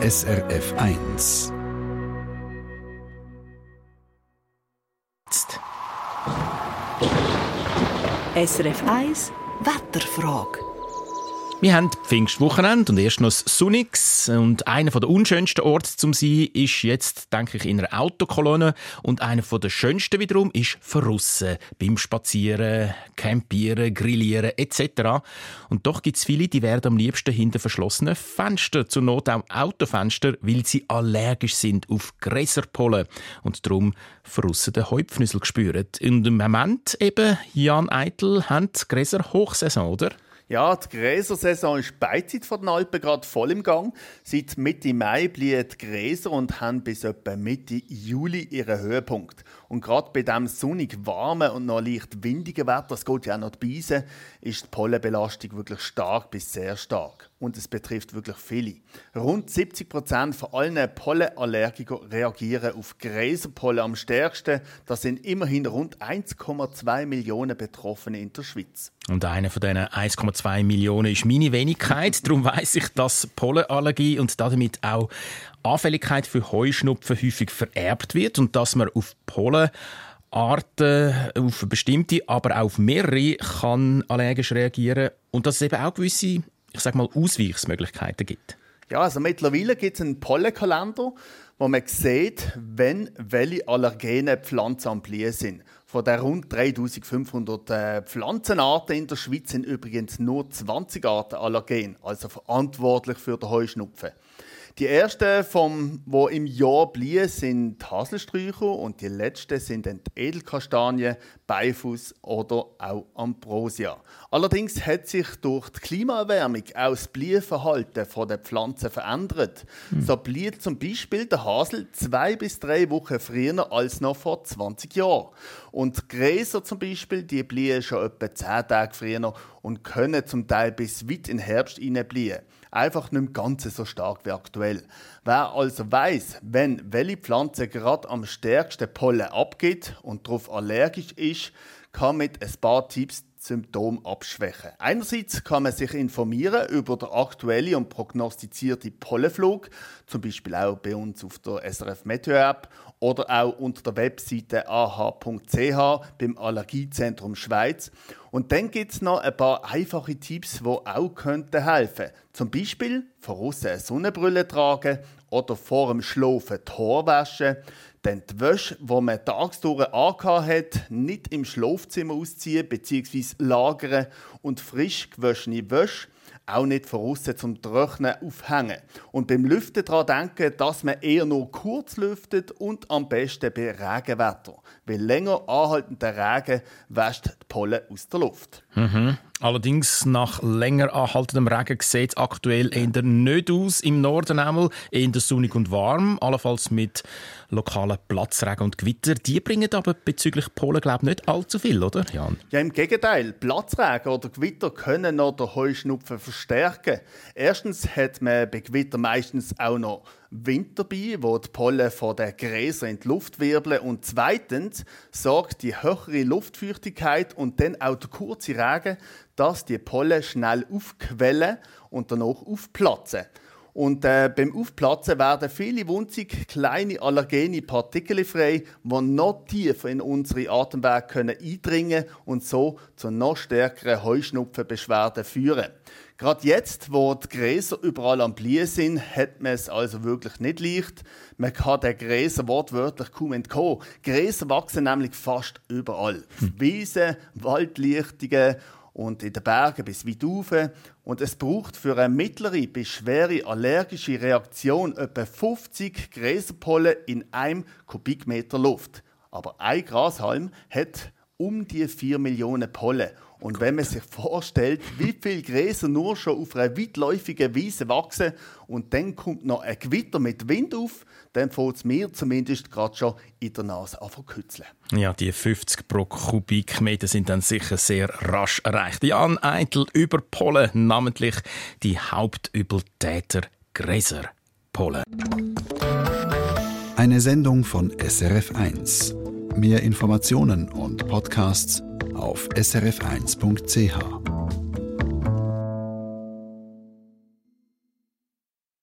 SRF 1. SRF 1 Wetterfrage. Wir haben Pfingstwochenende und erst noch das. Und einer der unschönsten Orte zum sein ist jetzt, denke ich, in einer Autokolonne. Und einer der schönsten wiederum ist verrussen. Beim Spazieren, Campieren, Grillieren etc. Und doch gibt es viele, die werden am liebsten hinter verschlossenen Fenstern, zur Not auch Autofenster, weil sie allergisch sind auf Gräserpollen und darum verrussen den Heupfnüssel spüren. Und im Moment eben, Jan Eitel, haben Gräser Hochsaison, oder? Ja, die Gräsersaison ist Beizeit von den Alpen gerade voll im Gang. Seit Mitte Mai blühen die Gräser und haben bis etwa Mitte Juli ihren Höhepunkt. Und gerade bei diesem sonnig warmen und noch leicht windigen Wetter, es geht ja auch noch die Beise, ist die Pollenbelastung wirklich stark bis sehr stark. Und es betrifft wirklich viele. Rund 70 Prozent von allen Pollenallergikern reagieren auf Gräserpollen am stärksten. Das sind immerhin rund 1,2 Millionen Betroffene in der Schweiz. Und einer von diesen 1,2 Millionen ist meine Wenigkeit. Darum weiß ich, dass Pollenallergie und damit auch Anfälligkeit für Heuschnupfen häufig vererbt wird und dass man auf Pollenarten, auf bestimmte, aber auch auf mehrere kann allergisch reagieren und dass es eben auch gewisse, ich sag mal, Ausweichsmöglichkeiten gibt. Ja, also mittlerweile gibt es einen Pollenkalender, wo man sieht, wenn welche allergene Pflanzen am Blühen sind. Von den rund 3500 äh, Pflanzenarten in der Schweiz sind übrigens nur 20 Arten allergen, also verantwortlich für den Heuschnupfen. Die ersten, vom, wo im Jahr blieben, sind die Haselsträucher und die letzten sind die Edelkastanien, Beifuß oder auch Ambrosia. Allerdings hat sich durch die Klimaerwärmung auch das Blühenverhalten der Pflanzen verändert. Mhm. So blüht zum Beispiel der Hasel zwei bis drei Wochen früher als noch vor 20 Jahren. Und Gräser zum Beispiel, die blühen schon etwa zehn Tage früher und können zum Teil bis weit in den Herbst blühen einfach nicht mehr ganz so stark wie aktuell. Wer also weiß, wenn welche Pflanze gerade am stärksten Pollen abgeht und darauf allergisch ist, kann mit ein paar Tipps Symptom abschwächen. Einerseits kann man sich informieren über den aktuellen und prognostizierten Pollenflug, zum Beispiel auch bei uns auf der SRF Meteo App oder auch unter der Webseite ah.ch beim Allergiezentrum Schweiz. Und dann gibt es noch ein paar einfache Tipps, die auch könnten helfen Zum Beispiel von eine Sonnenbrille tragen oder vor dem Schlafen die Haare waschen. Dann die Wäsche, die man tagsdurch hat, nicht im Schlafzimmer ausziehen bzw. lagern und frisch gewaschene Wäsche auch nicht von außen zum Trocknen aufhängen. Und beim Lüften daran denken, dass man eher nur kurz lüftet und am besten bei Regenwetter. Weil länger anhaltender Regen wäscht die Pollen aus der Luft. Mhm. Allerdings nach länger anhaltendem Regen sieht es aktuell eher nicht aus. Im Norden einmal eher sonnig und warm, allenfalls mit lokalen Platzregen und Gewitter. Die bringen aber bezüglich Polen glaube ich, nicht allzu viel, oder Jan? Ja, im Gegenteil. Platzregen oder Gewitter können noch den Heuschnupfen verstärken. Erstens hat man bei Gewitter meistens auch noch Wind dabei, wo die Pollen von den Gräsern in die Luft wirbeln. Und zweitens sorgt die höhere Luftfeuchtigkeit und dann auch der kurze Regen, dass die Pollen schnell aufquellen und danach aufplatzen. Und äh, beim Aufplatzen werden viele wunzig kleine allergene Partikel frei, die noch tiefer in unsere Atemwege können eindringen und so zu noch stärkeren Heuschnupfenbeschwerden führen. Gerade jetzt, wo die Gräser überall am Blühen sind, hat man es also wirklich nicht leicht. Man kann den Gräser wortwörtlich kaum entkommen. Gräser wachsen nämlich fast überall. Hm. Wiesen, Waldlichtungen und in den Bergen bis weit rauf. Und es braucht für eine mittlere bis schwere allergische Reaktion etwa 50 Gräserpollen in einem Kubikmeter Luft. Aber ein Grashalm hat um die 4 Millionen Pollen. Und wenn man sich vorstellt, wie viele Gräser nur schon auf einer weitläufigen Wiese wachsen und dann kommt noch ein Gewitter mit Wind auf, dann fällt es mir zumindest gerade schon in der Nase an kützeln. Ja, die 50 pro Kubikmeter sind dann sicher sehr rasch erreicht. Jan Eitel über Pollen, namentlich die Hauptübeltäter Gräser. Pollen. Eine Sendung von SRF1. Mehr Informationen und Podcasts auf srf1.ch.